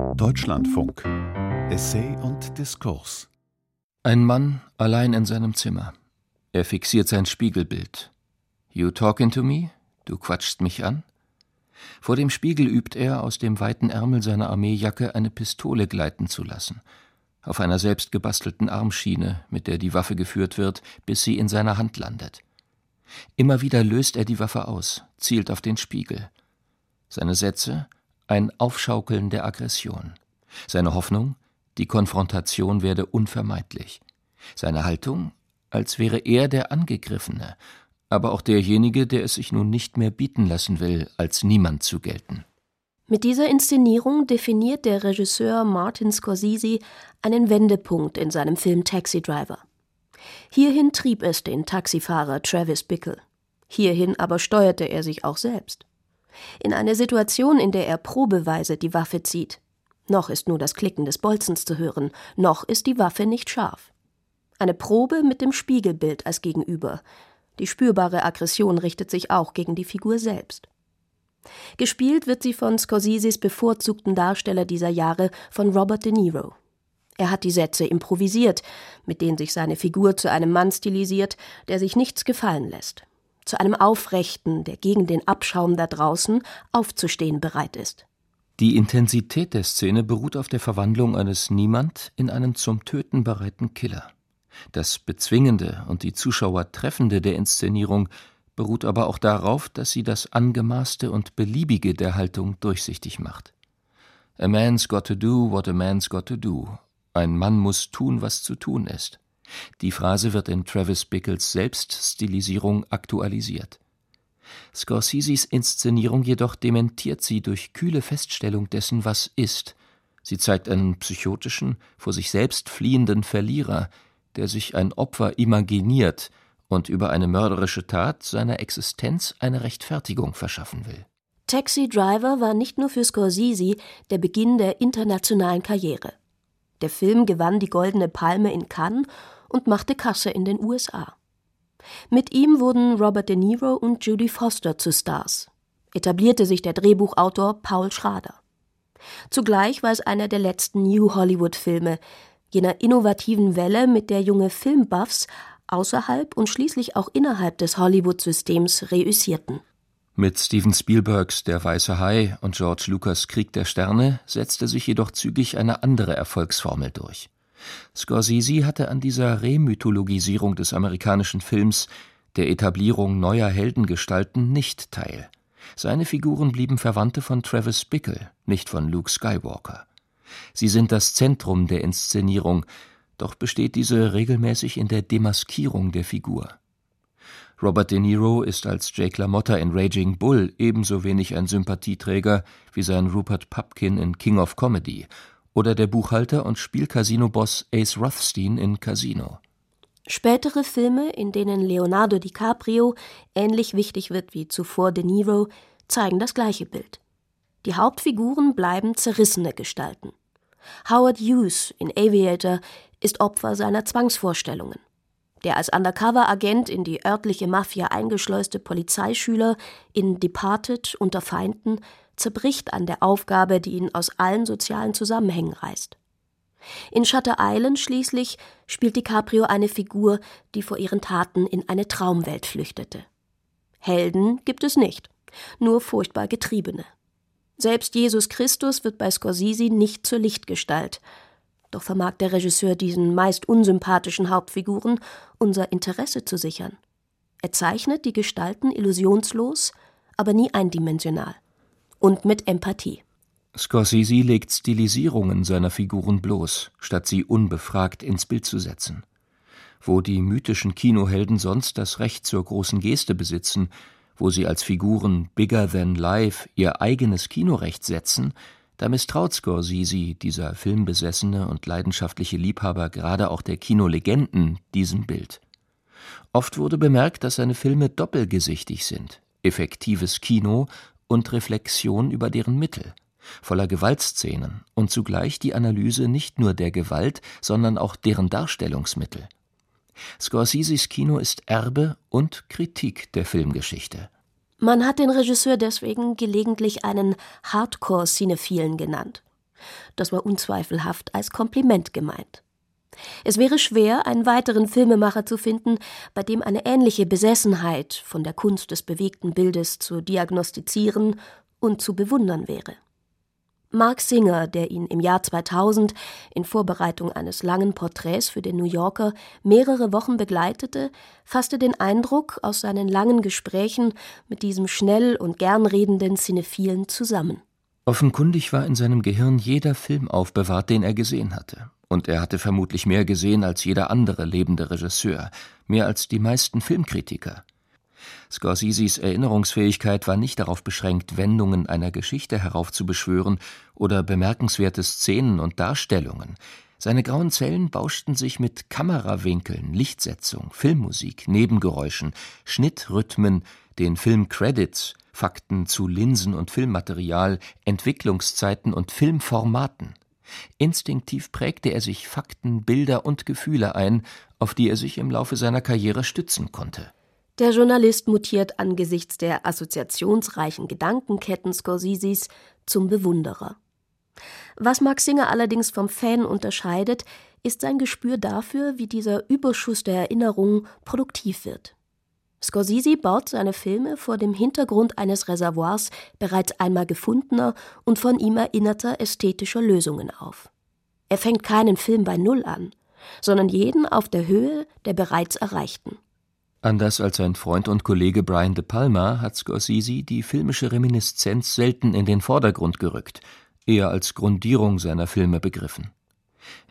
Deutschlandfunk Essay und Diskurs Ein Mann allein in seinem Zimmer. Er fixiert sein Spiegelbild. You talking to me? Du quatschst mich an? Vor dem Spiegel übt er, aus dem weiten Ärmel seiner Armeejacke eine Pistole gleiten zu lassen. Auf einer selbst gebastelten Armschiene, mit der die Waffe geführt wird, bis sie in seiner Hand landet. Immer wieder löst er die Waffe aus, zielt auf den Spiegel. Seine Sätze ein Aufschaukeln der Aggression. Seine Hoffnung, die Konfrontation werde unvermeidlich. Seine Haltung, als wäre er der Angegriffene, aber auch derjenige, der es sich nun nicht mehr bieten lassen will, als niemand zu gelten. Mit dieser Inszenierung definiert der Regisseur Martin Scorsese einen Wendepunkt in seinem Film Taxi Driver. Hierhin trieb es den Taxifahrer Travis Bickle. Hierhin aber steuerte er sich auch selbst in eine Situation, in der er probeweise die Waffe zieht. Noch ist nur das Klicken des Bolzens zu hören, noch ist die Waffe nicht scharf. Eine Probe mit dem Spiegelbild als Gegenüber. Die spürbare Aggression richtet sich auch gegen die Figur selbst. Gespielt wird sie von Scorseses bevorzugten Darsteller dieser Jahre von Robert De Niro. Er hat die Sätze improvisiert, mit denen sich seine Figur zu einem Mann stilisiert, der sich nichts gefallen lässt zu einem Aufrechten, der gegen den Abschaum da draußen aufzustehen bereit ist. Die Intensität der Szene beruht auf der Verwandlung eines Niemand in einen zum Töten bereiten Killer. Das Bezwingende und die Zuschauer treffende der Inszenierung beruht aber auch darauf, dass sie das Angemaßte und Beliebige der Haltung durchsichtig macht. A man's got to do what a man's got to do. Ein Mann muss tun, was zu tun ist. Die Phrase wird in Travis Bickles Selbststilisierung aktualisiert. Scorseses Inszenierung jedoch dementiert sie durch kühle Feststellung dessen, was ist. Sie zeigt einen psychotischen, vor sich selbst fliehenden Verlierer, der sich ein Opfer imaginiert und über eine mörderische Tat seiner Existenz eine Rechtfertigung verschaffen will. Taxi Driver war nicht nur für Scorsese der Beginn der internationalen Karriere. Der Film gewann die Goldene Palme in Cannes und machte Kasse in den USA. Mit ihm wurden Robert De Niro und Judy Foster zu Stars. Etablierte sich der Drehbuchautor Paul Schrader. Zugleich war es einer der letzten New Hollywood-Filme, jener innovativen Welle, mit der junge Filmbuffs außerhalb und schließlich auch innerhalb des Hollywood-Systems reüssierten. Mit Steven Spielbergs Der Weiße Hai und George Lucas Krieg der Sterne setzte sich jedoch zügig eine andere Erfolgsformel durch. Scorsese hatte an dieser Remythologisierung des amerikanischen Films, der Etablierung neuer Heldengestalten nicht teil. Seine Figuren blieben Verwandte von Travis Bickle, nicht von Luke Skywalker. Sie sind das Zentrum der Inszenierung, doch besteht diese regelmäßig in der Demaskierung der Figur. Robert De Niro ist als Jake LaMotta in Raging Bull ebenso wenig ein Sympathieträger wie sein Rupert Pupkin in King of Comedy oder der Buchhalter und Spielcasino-Boss Ace Rothstein in Casino. Spätere Filme, in denen Leonardo DiCaprio ähnlich wichtig wird wie zuvor De Niro, zeigen das gleiche Bild. Die Hauptfiguren bleiben zerrissene Gestalten. Howard Hughes in Aviator ist Opfer seiner Zwangsvorstellungen. Der als Undercover-Agent in die örtliche Mafia eingeschleuste Polizeischüler in Departed unter Feinden zerbricht an der Aufgabe, die ihn aus allen sozialen Zusammenhängen reißt. In Shutter Island schließlich spielt DiCaprio eine Figur, die vor ihren Taten in eine Traumwelt flüchtete. Helden gibt es nicht, nur furchtbar Getriebene. Selbst Jesus Christus wird bei Scorsese nicht zur Lichtgestalt, doch vermag der Regisseur diesen meist unsympathischen Hauptfiguren unser Interesse zu sichern. Er zeichnet die Gestalten illusionslos, aber nie eindimensional und mit Empathie. Scorsese legt Stilisierungen seiner Figuren bloß, statt sie unbefragt ins Bild zu setzen. Wo die mythischen Kinohelden sonst das Recht zur großen Geste besitzen, wo sie als Figuren bigger than life ihr eigenes Kinorecht setzen, da misstraut Scorsese, dieser filmbesessene und leidenschaftliche Liebhaber gerade auch der Kinolegenden, diesem Bild. Oft wurde bemerkt, dass seine Filme doppelgesichtig sind. Effektives Kino und Reflexion über deren Mittel, voller Gewaltszenen und zugleich die Analyse nicht nur der Gewalt, sondern auch deren Darstellungsmittel. Scorseses Kino ist Erbe und Kritik der Filmgeschichte. Man hat den Regisseur deswegen gelegentlich einen Hardcore-Cinephilen genannt. Das war unzweifelhaft als Kompliment gemeint. Es wäre schwer, einen weiteren Filmemacher zu finden, bei dem eine ähnliche Besessenheit von der Kunst des bewegten Bildes zu diagnostizieren und zu bewundern wäre. Mark Singer, der ihn im Jahr 2000 in Vorbereitung eines langen Porträts für den New Yorker mehrere Wochen begleitete, fasste den Eindruck aus seinen langen Gesprächen mit diesem schnell und gern redenden Cinephilen zusammen. Offenkundig war in seinem Gehirn jeder Film aufbewahrt, den er gesehen hatte. Und er hatte vermutlich mehr gesehen als jeder andere lebende Regisseur, mehr als die meisten Filmkritiker. Scorseses Erinnerungsfähigkeit war nicht darauf beschränkt, Wendungen einer Geschichte heraufzubeschwören oder bemerkenswerte Szenen und Darstellungen. Seine grauen Zellen bauschten sich mit Kamerawinkeln, Lichtsetzung, Filmmusik, Nebengeräuschen, Schnittrhythmen, den Filmcredits, Fakten zu Linsen und Filmmaterial, Entwicklungszeiten und Filmformaten. Instinktiv prägte er sich Fakten, Bilder und Gefühle ein, auf die er sich im Laufe seiner Karriere stützen konnte. Der Journalist mutiert angesichts der assoziationsreichen Gedankenketten Scorseses zum Bewunderer. Was Max Singer allerdings vom Fan unterscheidet, ist sein Gespür dafür, wie dieser Überschuss der Erinnerung produktiv wird. Scorsese baut seine Filme vor dem Hintergrund eines Reservoirs bereits einmal gefundener und von ihm erinnerter ästhetischer Lösungen auf. Er fängt keinen Film bei Null an, sondern jeden auf der Höhe der bereits erreichten. Anders als sein Freund und Kollege Brian De Palma hat Scorsese die filmische Reminiszenz selten in den Vordergrund gerückt, eher als Grundierung seiner Filme begriffen.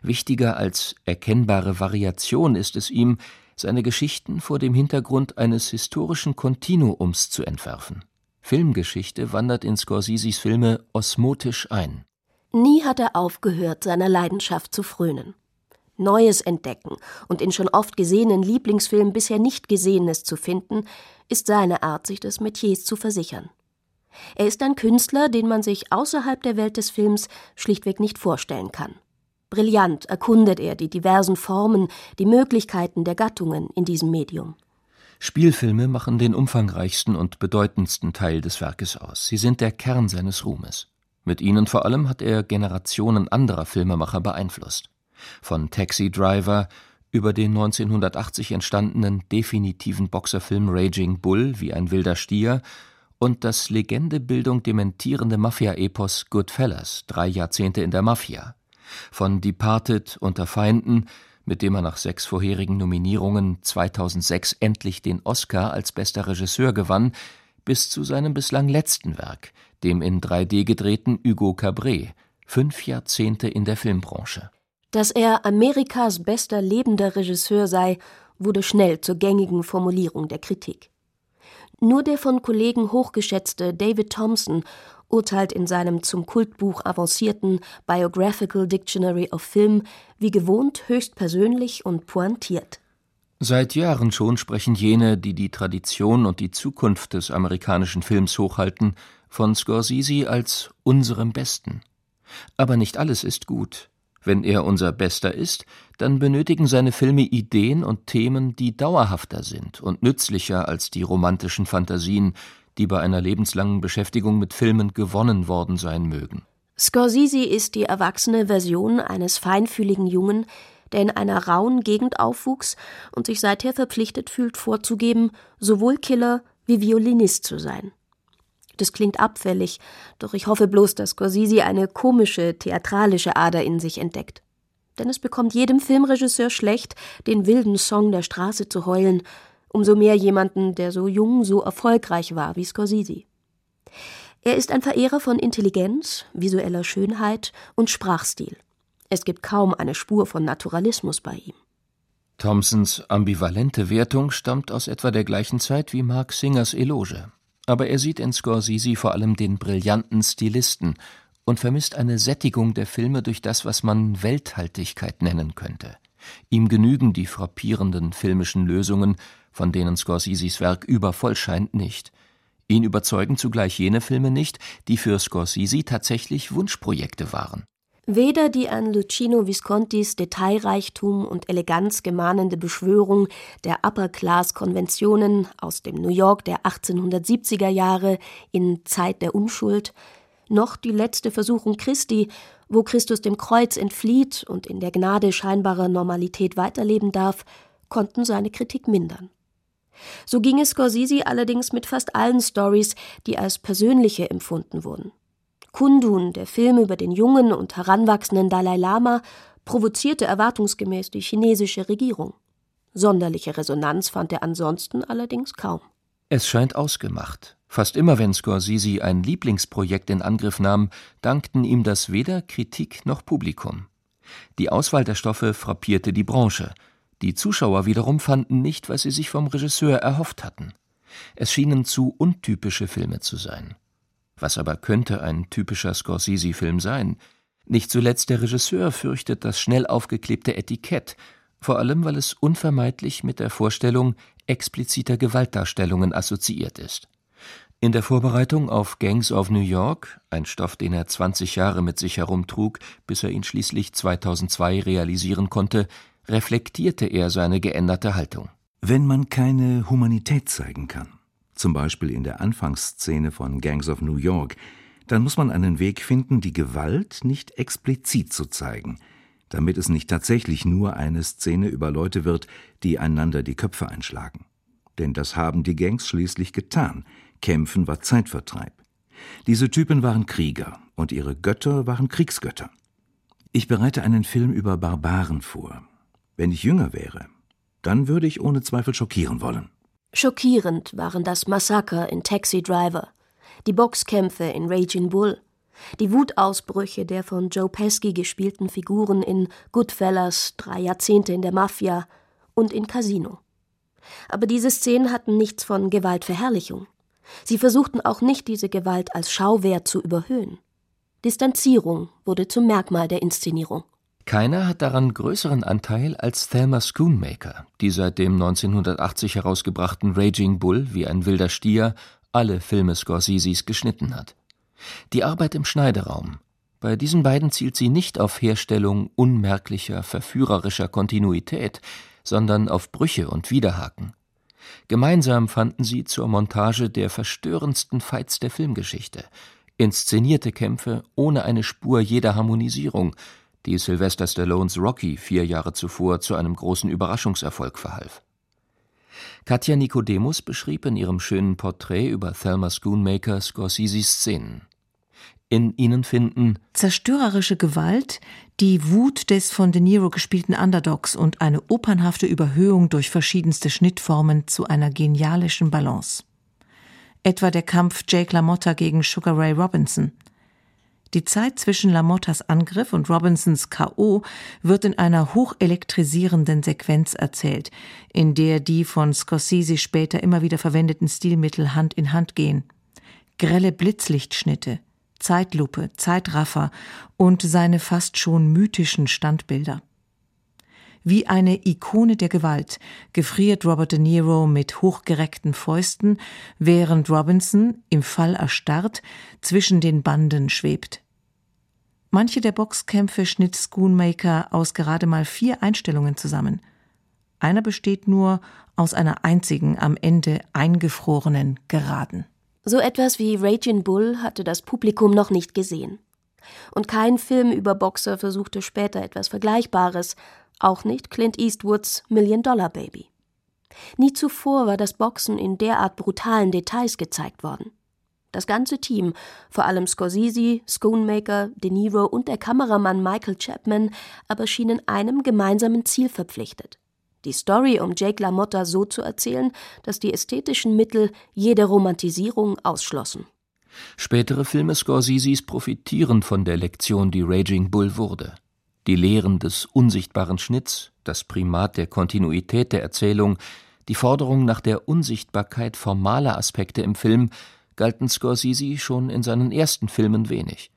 Wichtiger als erkennbare Variation ist es ihm, seine Geschichten vor dem Hintergrund eines historischen Kontinuums zu entwerfen. Filmgeschichte wandert in Scorseses Filme osmotisch ein. Nie hat er aufgehört, seiner Leidenschaft zu frönen. Neues entdecken und in schon oft gesehenen Lieblingsfilmen bisher nicht Gesehenes zu finden, ist seine Art, sich des Metiers zu versichern. Er ist ein Künstler, den man sich außerhalb der Welt des Films schlichtweg nicht vorstellen kann. Brillant erkundet er die diversen Formen, die Möglichkeiten der Gattungen in diesem Medium. Spielfilme machen den umfangreichsten und bedeutendsten Teil des Werkes aus. Sie sind der Kern seines Ruhmes. Mit ihnen vor allem hat er Generationen anderer Filmemacher beeinflusst von Taxi Driver über den 1980 entstandenen definitiven Boxerfilm Raging Bull wie ein wilder Stier und das Legendebildung dementierende Mafia-Epos Goodfellas, drei Jahrzehnte in der Mafia, von Departed unter Feinden, mit dem er nach sechs vorherigen Nominierungen 2006 endlich den Oscar als bester Regisseur gewann, bis zu seinem bislang letzten Werk, dem in 3D gedrehten Hugo Cabret, fünf Jahrzehnte in der Filmbranche. Dass er Amerikas bester lebender Regisseur sei, wurde schnell zur gängigen Formulierung der Kritik. Nur der von Kollegen hochgeschätzte David Thompson urteilt in seinem zum Kultbuch avancierten Biographical Dictionary of Film wie gewohnt höchst persönlich und pointiert. Seit Jahren schon sprechen jene, die die Tradition und die Zukunft des amerikanischen Films hochhalten, von Scorsese als unserem Besten. Aber nicht alles ist gut. Wenn er unser Bester ist, dann benötigen seine Filme Ideen und Themen, die dauerhafter sind und nützlicher als die romantischen Phantasien, die bei einer lebenslangen Beschäftigung mit Filmen gewonnen worden sein mögen. Scorsese ist die erwachsene Version eines feinfühligen Jungen, der in einer rauen Gegend aufwuchs und sich seither verpflichtet fühlt, vorzugeben, sowohl Killer wie Violinist zu sein. Das klingt abfällig, doch ich hoffe bloß, dass Scorsese eine komische, theatralische Ader in sich entdeckt. Denn es bekommt jedem Filmregisseur schlecht, den wilden Song der Straße zu heulen, umso mehr jemanden, der so jung, so erfolgreich war wie Scorsese. Er ist ein Verehrer von Intelligenz, visueller Schönheit und Sprachstil. Es gibt kaum eine Spur von Naturalismus bei ihm. Thompsons ambivalente Wertung stammt aus etwa der gleichen Zeit wie Mark Singers Eloge aber er sieht in Scorsese vor allem den brillanten Stilisten und vermisst eine Sättigung der Filme durch das, was man Welthaltigkeit nennen könnte. Ihm genügen die frappierenden filmischen Lösungen, von denen Scorseses Werk übervoll scheint, nicht. Ihn überzeugen zugleich jene Filme nicht, die für Scorsese tatsächlich Wunschprojekte waren. Weder die an Luchino Viscontis Detailreichtum und Eleganz gemahnende Beschwörung der Upper-Class-Konventionen aus dem New York der 1870er Jahre in Zeit der Unschuld, noch die letzte Versuchung Christi, wo Christus dem Kreuz entflieht und in der Gnade scheinbarer Normalität weiterleben darf, konnten seine Kritik mindern. So ging es Scorsese allerdings mit fast allen Stories, die als persönliche empfunden wurden. Kundun, der Film über den jungen und heranwachsenden Dalai Lama, provozierte erwartungsgemäß die chinesische Regierung. Sonderliche Resonanz fand er ansonsten allerdings kaum. Es scheint ausgemacht. Fast immer, wenn Scorsese ein Lieblingsprojekt in Angriff nahm, dankten ihm das weder Kritik noch Publikum. Die Auswahl der Stoffe frappierte die Branche. Die Zuschauer wiederum fanden nicht, was sie sich vom Regisseur erhofft hatten. Es schienen zu untypische Filme zu sein. Was aber könnte ein typischer Scorsese-Film sein? Nicht zuletzt der Regisseur fürchtet das schnell aufgeklebte Etikett, vor allem weil es unvermeidlich mit der Vorstellung expliziter Gewaltdarstellungen assoziiert ist. In der Vorbereitung auf Gangs of New York, ein Stoff, den er 20 Jahre mit sich herumtrug, bis er ihn schließlich 2002 realisieren konnte, reflektierte er seine geänderte Haltung. Wenn man keine Humanität zeigen kann, zum Beispiel in der Anfangsszene von Gangs of New York, dann muss man einen Weg finden, die Gewalt nicht explizit zu zeigen, damit es nicht tatsächlich nur eine Szene über Leute wird, die einander die Köpfe einschlagen. Denn das haben die Gangs schließlich getan, Kämpfen war Zeitvertreib. Diese Typen waren Krieger und ihre Götter waren Kriegsgötter. Ich bereite einen Film über Barbaren vor. Wenn ich jünger wäre, dann würde ich ohne Zweifel schockieren wollen. Schockierend waren das Massaker in Taxi Driver, die Boxkämpfe in Raging Bull, die Wutausbrüche der von Joe Pesci gespielten Figuren in Goodfellas, drei Jahrzehnte in der Mafia und in Casino. Aber diese Szenen hatten nichts von Gewaltverherrlichung. Sie versuchten auch nicht, diese Gewalt als Schauwert zu überhöhen. Distanzierung wurde zum Merkmal der Inszenierung. Keiner hat daran größeren Anteil als Thelma Schoonmaker, die seit dem 1980 herausgebrachten Raging Bull wie ein wilder Stier alle Filme Scorseses geschnitten hat. Die Arbeit im Schneideraum. Bei diesen beiden zielt sie nicht auf Herstellung unmerklicher, verführerischer Kontinuität, sondern auf Brüche und Widerhaken. Gemeinsam fanden sie zur Montage der verstörendsten Fights der Filmgeschichte, inszenierte Kämpfe ohne eine Spur jeder Harmonisierung, die Sylvester Stallones Rocky vier Jahre zuvor zu einem großen Überraschungserfolg verhalf. Katja Nikodemus beschrieb in ihrem schönen Porträt über Thelma Schoonmaker Scorseses Szenen in ihnen finden zerstörerische Gewalt, die Wut des von De Niro gespielten Underdogs und eine opernhafte Überhöhung durch verschiedenste Schnittformen zu einer genialischen Balance. Etwa der Kampf Jake LaMotta gegen Sugar Ray Robinson. Die Zeit zwischen LaMottas Angriff und Robinsons K.O. wird in einer hochelektrisierenden Sequenz erzählt, in der die von Scorsese später immer wieder verwendeten Stilmittel Hand in Hand gehen. Grelle Blitzlichtschnitte, Zeitlupe, Zeitraffer und seine fast schon mythischen Standbilder. Wie eine Ikone der Gewalt gefriert Robert De Niro mit hochgereckten Fäusten, während Robinson, im Fall erstarrt, zwischen den Banden schwebt. Manche der Boxkämpfe schnitt Schoonmaker aus gerade mal vier Einstellungen zusammen. Einer besteht nur aus einer einzigen am Ende eingefrorenen Geraden. So etwas wie Raging Bull hatte das Publikum noch nicht gesehen. Und kein Film über Boxer versuchte später etwas Vergleichbares, auch nicht Clint Eastwoods Million Dollar Baby. Nie zuvor war das Boxen in derart brutalen Details gezeigt worden. Das ganze Team, vor allem Scorsese, Schoonmaker, De Niro und der Kameramann Michael Chapman, aber schienen einem gemeinsamen Ziel verpflichtet die Story um Jake LaMotta so zu erzählen, dass die ästhetischen Mittel jede Romantisierung ausschlossen. Spätere Filme Scorseses profitieren von der Lektion, die Raging Bull wurde. Die Lehren des unsichtbaren Schnitts, das Primat der Kontinuität der Erzählung, die Forderung nach der Unsichtbarkeit formaler Aspekte im Film galten Scorsese schon in seinen ersten Filmen wenig.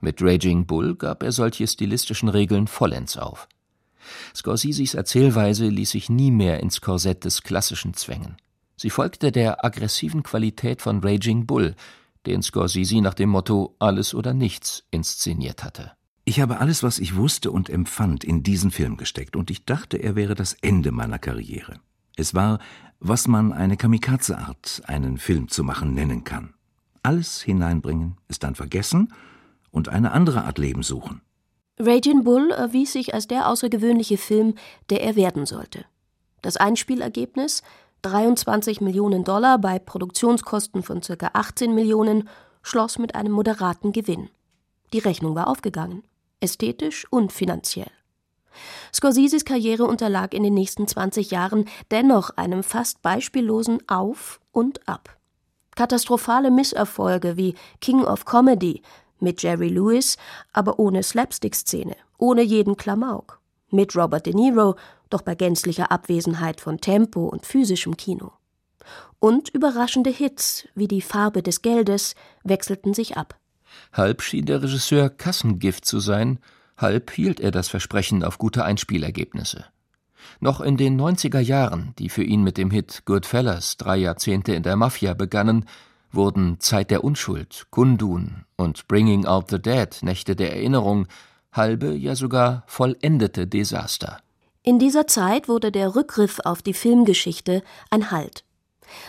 Mit Raging Bull gab er solche stilistischen Regeln vollends auf. Scorseses Erzählweise ließ sich nie mehr ins Korsett des Klassischen zwängen. Sie folgte der aggressiven Qualität von Raging Bull, den Scorsese nach dem Motto Alles oder nichts inszeniert hatte. Ich habe alles, was ich wusste und empfand, in diesen Film gesteckt, und ich dachte, er wäre das Ende meiner Karriere. Es war, was man eine Kamikaze-Art, einen Film zu machen nennen kann. alles hineinbringen, es dann vergessen und eine andere Art Leben suchen. Raging Bull erwies sich als der außergewöhnliche Film, der er werden sollte. Das Einspielergebnis 23 Millionen Dollar bei Produktionskosten von ca. 18 Millionen schloss mit einem moderaten Gewinn. Die Rechnung war aufgegangen, ästhetisch und finanziell. Scorseses Karriere unterlag in den nächsten 20 Jahren dennoch einem fast beispiellosen Auf und Ab. Katastrophale Misserfolge wie King of Comedy mit Jerry Lewis, aber ohne Slapstick-Szene, ohne jeden Klamauk. Mit Robert De Niro, doch bei gänzlicher Abwesenheit von Tempo und physischem Kino. Und überraschende Hits wie Die Farbe des Geldes wechselten sich ab. Halb schien der Regisseur Kassengift zu sein, halb hielt er das Versprechen auf gute Einspielergebnisse. Noch in den 90er Jahren, die für ihn mit dem Hit Goodfellas drei Jahrzehnte in der Mafia begannen, wurden Zeit der Unschuld, Kundun und Bringing Out the Dead, Nächte der Erinnerung, halbe, ja sogar vollendete Desaster. In dieser Zeit wurde der Rückgriff auf die Filmgeschichte ein Halt.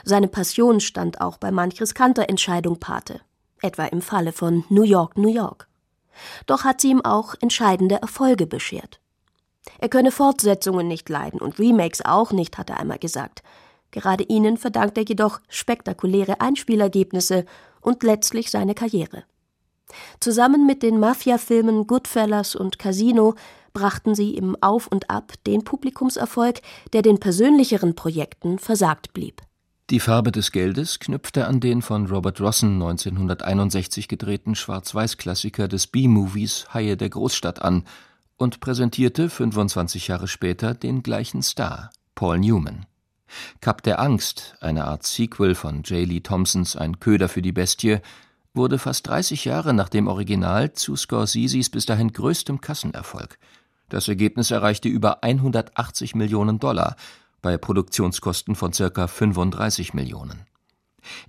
Seine Passion stand auch bei manch riskanter Entscheidung Pate, etwa im Falle von New York, New York. Doch hat sie ihm auch entscheidende Erfolge beschert. Er könne Fortsetzungen nicht leiden und Remakes auch nicht, hat er einmal gesagt. Gerade ihnen verdankt er jedoch spektakuläre Einspielergebnisse und letztlich seine Karriere. Zusammen mit den Mafia-Filmen Goodfellas und Casino brachten sie im Auf und Ab den Publikumserfolg, der den persönlicheren Projekten versagt blieb. Die Farbe des Geldes knüpfte an den von Robert Rossen 1961 gedrehten Schwarz-Weiß-Klassiker des B-Movies Haie der Großstadt an und präsentierte 25 Jahre später den gleichen Star, Paul Newman. Kap der Angst, eine Art Sequel von J. Lee Thompsons Ein Köder für die Bestie, wurde fast 30 Jahre nach dem Original zu Scorseses bis dahin größtem Kassenerfolg. Das Ergebnis erreichte über 180 Millionen Dollar bei Produktionskosten von ca. 35 Millionen.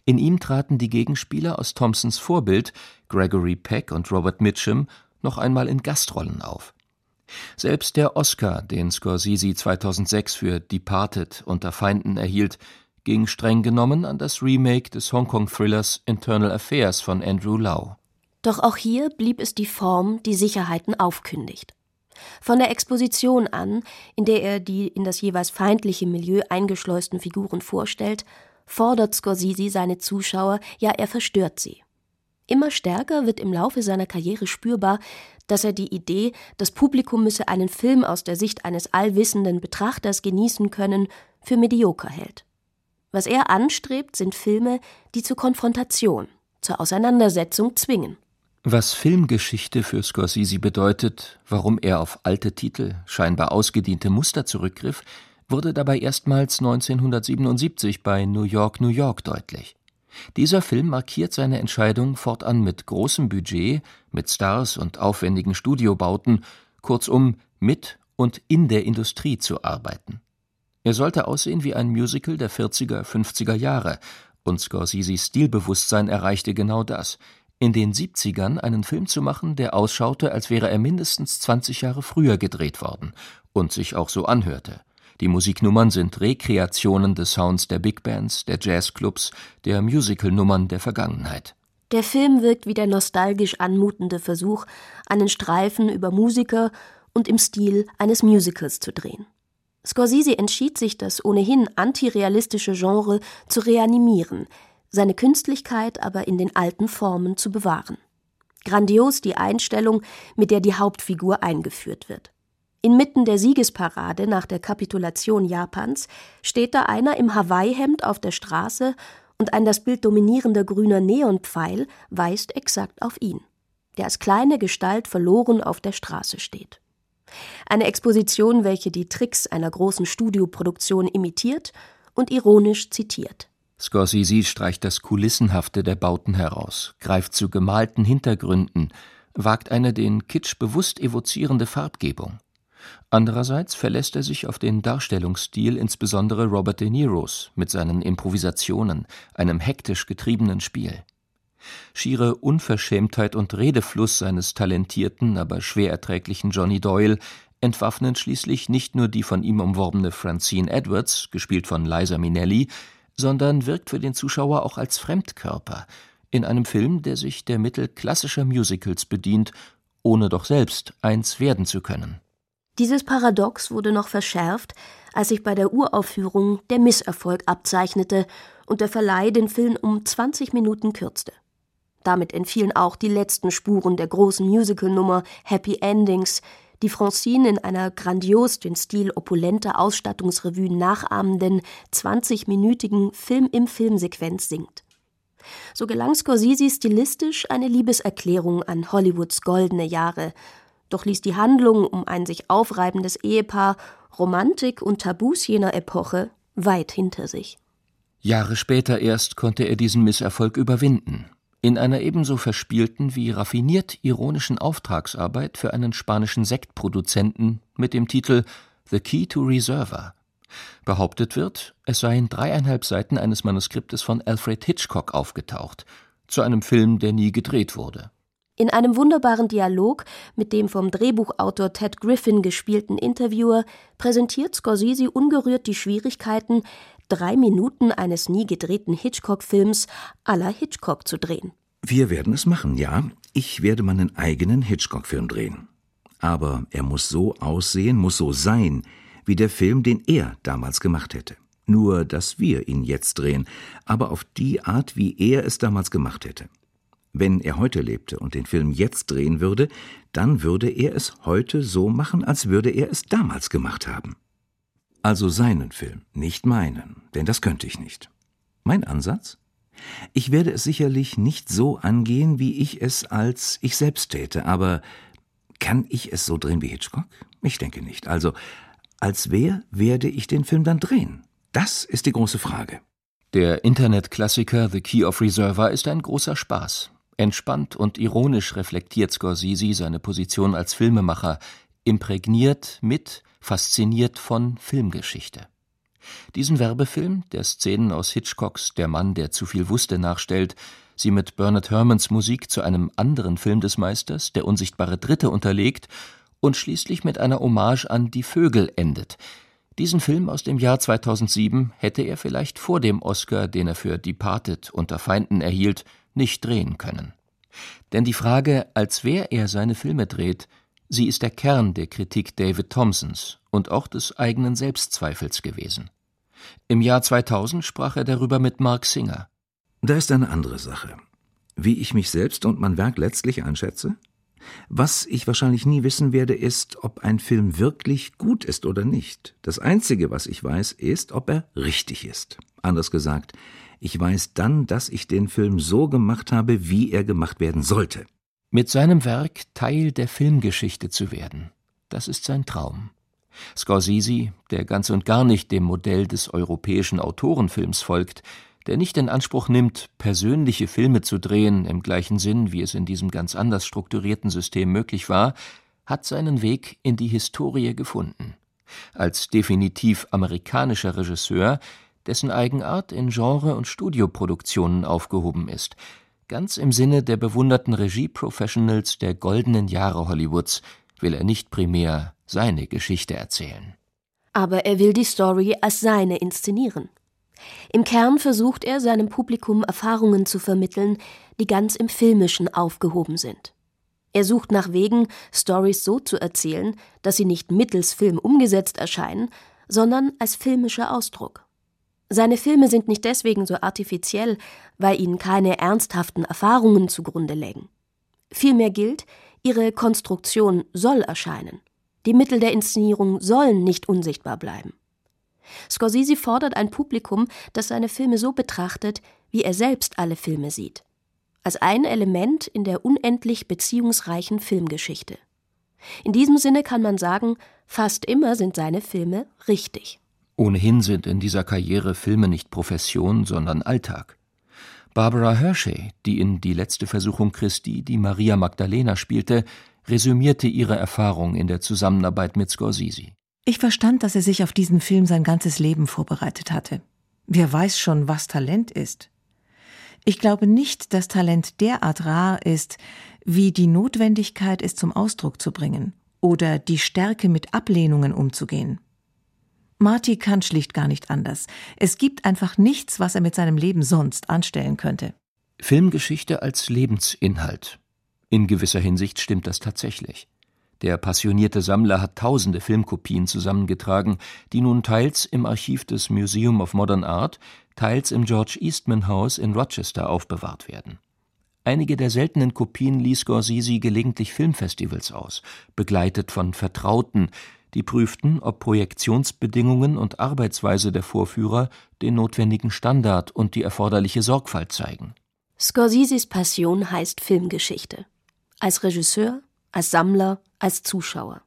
In ihm traten die Gegenspieler aus Thompsons Vorbild, Gregory Peck und Robert Mitchum, noch einmal in Gastrollen auf. Selbst der Oscar, den Scorsese 2006 für Departed unter Feinden erhielt, ging streng genommen an das Remake des Hongkong-Thrillers Internal Affairs von Andrew Lau. Doch auch hier blieb es die Form, die Sicherheiten aufkündigt. Von der Exposition an, in der er die in das jeweils feindliche Milieu eingeschleusten Figuren vorstellt, fordert Scorsese seine Zuschauer, ja er verstört sie. Immer stärker wird im Laufe seiner Karriere spürbar, dass er die Idee, das Publikum müsse einen Film aus der Sicht eines allwissenden Betrachters genießen können, für medioker hält. Was er anstrebt, sind Filme, die zur Konfrontation, zur Auseinandersetzung zwingen. Was Filmgeschichte für Scorsese bedeutet, warum er auf alte Titel, scheinbar ausgediente Muster zurückgriff, wurde dabei erstmals 1977 bei New York, New York deutlich. Dieser Film markiert seine Entscheidung, fortan mit großem Budget, mit Stars und aufwendigen Studiobauten, kurzum mit und in der Industrie zu arbeiten. Er sollte aussehen wie ein Musical der 40er, 50er Jahre, und Scorseses Stilbewusstsein erreichte genau das, in den 70ern einen Film zu machen, der ausschaute, als wäre er mindestens 20 Jahre früher gedreht worden und sich auch so anhörte. Die Musiknummern sind Rekreationen des Sounds der Big Bands, der Jazzclubs, der Musicalnummern der Vergangenheit. Der Film wirkt wie der nostalgisch anmutende Versuch, einen Streifen über Musiker und im Stil eines Musicals zu drehen. Scorsese entschied sich, das ohnehin antirealistische Genre zu reanimieren, seine Künstlichkeit aber in den alten Formen zu bewahren. Grandios die Einstellung, mit der die Hauptfigur eingeführt wird. Inmitten der Siegesparade nach der Kapitulation Japans steht da einer im Hawaii-Hemd auf der Straße und ein das Bild dominierender grüner Neonpfeil weist exakt auf ihn, der als kleine Gestalt verloren auf der Straße steht. Eine Exposition, welche die Tricks einer großen Studioproduktion imitiert und ironisch zitiert. Scorsese streicht das Kulissenhafte der Bauten heraus, greift zu gemalten Hintergründen, wagt eine den Kitsch bewusst evozierende Farbgebung. Andererseits verlässt er sich auf den Darstellungsstil insbesondere Robert De Niros mit seinen Improvisationen, einem hektisch getriebenen Spiel. Schiere Unverschämtheit und Redefluss seines talentierten, aber schwer erträglichen Johnny Doyle entwaffnen schließlich nicht nur die von ihm umworbene Francine Edwards, gespielt von Liza Minnelli, sondern wirkt für den Zuschauer auch als Fremdkörper, in einem Film, der sich der Mittel klassischer Musicals bedient, ohne doch selbst eins werden zu können. Dieses Paradox wurde noch verschärft, als sich bei der Uraufführung der Misserfolg abzeichnete und der Verleih den Film um 20 Minuten kürzte. Damit entfielen auch die letzten Spuren der großen Musicalnummer Happy Endings, die Francine in einer grandios den Stil opulenter Ausstattungsrevue nachahmenden 20-minütigen Film-im-Film-Sequenz singt. So gelang Scorsese stilistisch eine Liebeserklärung an Hollywoods goldene Jahre, doch ließ die Handlung um ein sich aufreibendes Ehepaar Romantik und Tabus jener Epoche weit hinter sich. Jahre später erst konnte er diesen Misserfolg überwinden in einer ebenso verspielten wie raffiniert ironischen Auftragsarbeit für einen spanischen Sektproduzenten mit dem Titel The Key to Reserva. Behauptet wird, es seien dreieinhalb Seiten eines Manuskriptes von Alfred Hitchcock aufgetaucht, zu einem Film, der nie gedreht wurde. In einem wunderbaren Dialog mit dem vom Drehbuchautor Ted Griffin gespielten Interviewer präsentiert Scorsese ungerührt die Schwierigkeiten, drei Minuten eines nie gedrehten Hitchcock-Films la Hitchcock zu drehen. Wir werden es machen, ja. Ich werde meinen eigenen Hitchcock-Film drehen. Aber er muss so aussehen, muss so sein, wie der Film, den er damals gemacht hätte. Nur, dass wir ihn jetzt drehen, aber auf die Art, wie er es damals gemacht hätte. Wenn er heute lebte und den Film jetzt drehen würde, dann würde er es heute so machen, als würde er es damals gemacht haben. Also seinen Film, nicht meinen, denn das könnte ich nicht. Mein Ansatz? Ich werde es sicherlich nicht so angehen, wie ich es als ich selbst täte, aber kann ich es so drehen wie Hitchcock? Ich denke nicht. Also, als wer werde ich den Film dann drehen? Das ist die große Frage. Der Internetklassiker The Key of Reserva ist ein großer Spaß. Entspannt und ironisch reflektiert Scorsese seine Position als Filmemacher, imprägniert mit fasziniert von Filmgeschichte. Diesen Werbefilm, der Szenen aus Hitchcocks Der Mann, der zu viel wusste, nachstellt, sie mit Bernard Herrmanns Musik zu einem anderen Film des Meisters, Der unsichtbare Dritte, unterlegt und schließlich mit einer Hommage an Die Vögel endet. Diesen Film aus dem Jahr 2007 hätte er vielleicht vor dem Oscar, den er für Departed unter Feinden erhielt, nicht drehen können. Denn die Frage, als wer er seine Filme dreht, Sie ist der Kern der Kritik David Thompsons und auch des eigenen Selbstzweifels gewesen. Im Jahr 2000 sprach er darüber mit Mark Singer. Da ist eine andere Sache. Wie ich mich selbst und mein Werk letztlich einschätze? Was ich wahrscheinlich nie wissen werde, ist, ob ein Film wirklich gut ist oder nicht. Das Einzige, was ich weiß, ist, ob er richtig ist. Anders gesagt, ich weiß dann, dass ich den Film so gemacht habe, wie er gemacht werden sollte. Mit seinem Werk Teil der Filmgeschichte zu werden, das ist sein Traum. Scorsese, der ganz und gar nicht dem Modell des europäischen Autorenfilms folgt, der nicht in Anspruch nimmt, persönliche Filme zu drehen, im gleichen Sinn, wie es in diesem ganz anders strukturierten System möglich war, hat seinen Weg in die Historie gefunden. Als definitiv amerikanischer Regisseur, dessen Eigenart in Genre- und Studioproduktionen aufgehoben ist, Ganz im Sinne der bewunderten Regie-Professionals der goldenen Jahre Hollywoods will er nicht primär seine Geschichte erzählen. Aber er will die Story als seine inszenieren. Im Kern versucht er, seinem Publikum Erfahrungen zu vermitteln, die ganz im Filmischen aufgehoben sind. Er sucht nach Wegen, Stories so zu erzählen, dass sie nicht mittels Film umgesetzt erscheinen, sondern als filmischer Ausdruck. Seine Filme sind nicht deswegen so artifiziell, weil ihnen keine ernsthaften Erfahrungen zugrunde lägen. Vielmehr gilt, ihre Konstruktion soll erscheinen. Die Mittel der Inszenierung sollen nicht unsichtbar bleiben. Scorsese fordert ein Publikum, das seine Filme so betrachtet, wie er selbst alle Filme sieht. Als ein Element in der unendlich beziehungsreichen Filmgeschichte. In diesem Sinne kann man sagen, fast immer sind seine Filme richtig. Ohnehin sind in dieser Karriere Filme nicht Profession, sondern Alltag. Barbara Hershey, die in Die letzte Versuchung Christi die Maria Magdalena spielte, resümierte ihre Erfahrung in der Zusammenarbeit mit Scorsese. Ich verstand, dass er sich auf diesen Film sein ganzes Leben vorbereitet hatte. Wer weiß schon, was Talent ist. Ich glaube nicht, dass Talent derart rar ist, wie die Notwendigkeit, es zum Ausdruck zu bringen oder die Stärke mit Ablehnungen umzugehen. Marty kann schlicht gar nicht anders. Es gibt einfach nichts, was er mit seinem Leben sonst anstellen könnte. Filmgeschichte als Lebensinhalt. In gewisser Hinsicht stimmt das tatsächlich. Der passionierte Sammler hat tausende Filmkopien zusammengetragen, die nun teils im Archiv des Museum of Modern Art, teils im George Eastman House in Rochester aufbewahrt werden. Einige der seltenen Kopien ließ Scorsese gelegentlich Filmfestivals aus, begleitet von Vertrauten, die prüften, ob Projektionsbedingungen und Arbeitsweise der Vorführer den notwendigen Standard und die erforderliche Sorgfalt zeigen. Scorseses Passion heißt Filmgeschichte. Als Regisseur, als Sammler, als Zuschauer.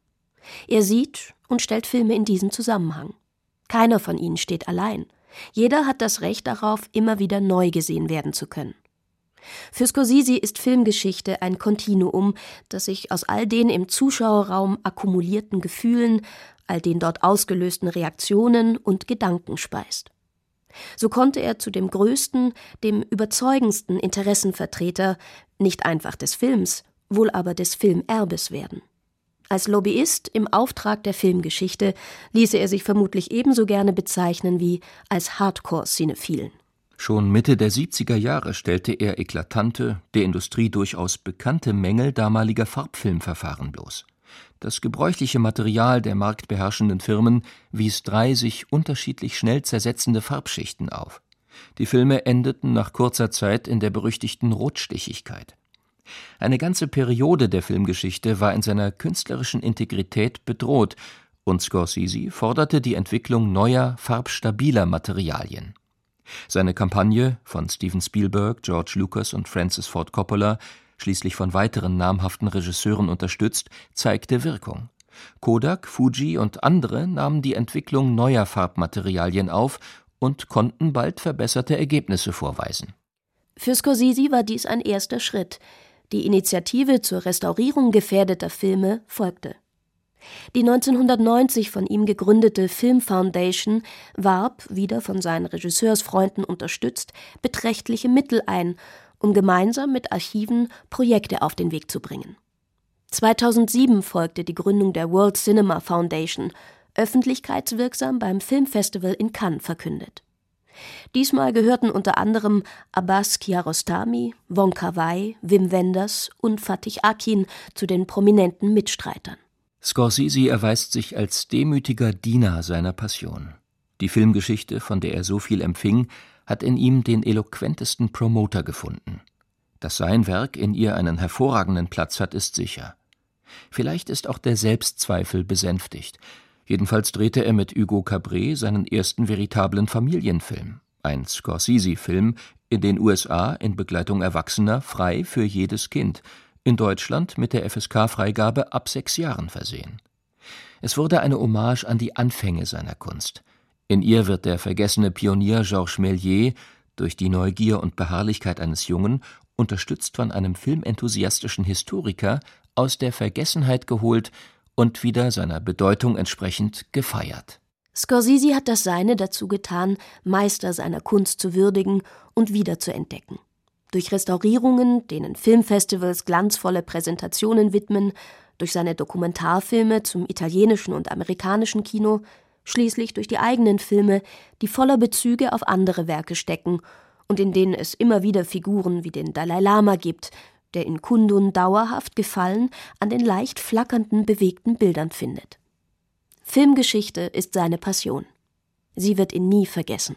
Er sieht und stellt Filme in diesem Zusammenhang. Keiner von ihnen steht allein. Jeder hat das Recht darauf, immer wieder neu gesehen werden zu können. Für Scorsese ist Filmgeschichte ein Kontinuum, das sich aus all den im Zuschauerraum akkumulierten Gefühlen, all den dort ausgelösten Reaktionen und Gedanken speist. So konnte er zu dem größten, dem überzeugendsten Interessenvertreter nicht einfach des Films, wohl aber des Filmerbes werden. Als Lobbyist im Auftrag der Filmgeschichte ließe er sich vermutlich ebenso gerne bezeichnen wie als Hardcore-Cinephilen. Schon Mitte der 70er Jahre stellte er eklatante, der Industrie durchaus bekannte Mängel damaliger Farbfilmverfahren bloß. Das gebräuchliche Material der marktbeherrschenden Firmen wies drei sich unterschiedlich schnell zersetzende Farbschichten auf. Die Filme endeten nach kurzer Zeit in der berüchtigten Rotstichigkeit. Eine ganze Periode der Filmgeschichte war in seiner künstlerischen Integrität bedroht, und Scorsese forderte die Entwicklung neuer, farbstabiler Materialien. Seine Kampagne, von Steven Spielberg, George Lucas und Francis Ford Coppola, schließlich von weiteren namhaften Regisseuren unterstützt, zeigte Wirkung. Kodak, Fuji und andere nahmen die Entwicklung neuer Farbmaterialien auf und konnten bald verbesserte Ergebnisse vorweisen. Für Scorsese war dies ein erster Schritt. Die Initiative zur Restaurierung gefährdeter Filme folgte. Die 1990 von ihm gegründete Film Foundation warb, wieder von seinen Regisseursfreunden unterstützt, beträchtliche Mittel ein, um gemeinsam mit Archiven Projekte auf den Weg zu bringen. 2007 folgte die Gründung der World Cinema Foundation, öffentlichkeitswirksam beim Filmfestival in Cannes verkündet. Diesmal gehörten unter anderem Abbas Kiarostami, Wong Kar-wai, Wim Wenders und Fatih Akin zu den prominenten Mitstreitern. Scorsese erweist sich als demütiger Diener seiner Passion. Die Filmgeschichte, von der er so viel empfing, hat in ihm den eloquentesten Promoter gefunden. Dass sein Werk in ihr einen hervorragenden Platz hat, ist sicher. Vielleicht ist auch der Selbstzweifel besänftigt. Jedenfalls drehte er mit Hugo Cabret seinen ersten veritablen Familienfilm, ein Scorsese-Film, in den USA in Begleitung Erwachsener frei für jedes Kind, in Deutschland mit der FSK-Freigabe ab sechs Jahren versehen. Es wurde eine Hommage an die Anfänge seiner Kunst. In ihr wird der vergessene Pionier Georges Méliès durch die Neugier und Beharrlichkeit eines Jungen, unterstützt von einem filmenthusiastischen Historiker, aus der Vergessenheit geholt und wieder seiner Bedeutung entsprechend gefeiert. Scorsese hat das Seine dazu getan, Meister seiner Kunst zu würdigen und wiederzuentdecken. Durch Restaurierungen, denen Filmfestivals glanzvolle Präsentationen widmen, durch seine Dokumentarfilme zum italienischen und amerikanischen Kino, schließlich durch die eigenen Filme, die voller Bezüge auf andere Werke stecken und in denen es immer wieder Figuren wie den Dalai Lama gibt, der in Kundun dauerhaft Gefallen an den leicht flackernden, bewegten Bildern findet. Filmgeschichte ist seine Passion. Sie wird ihn nie vergessen.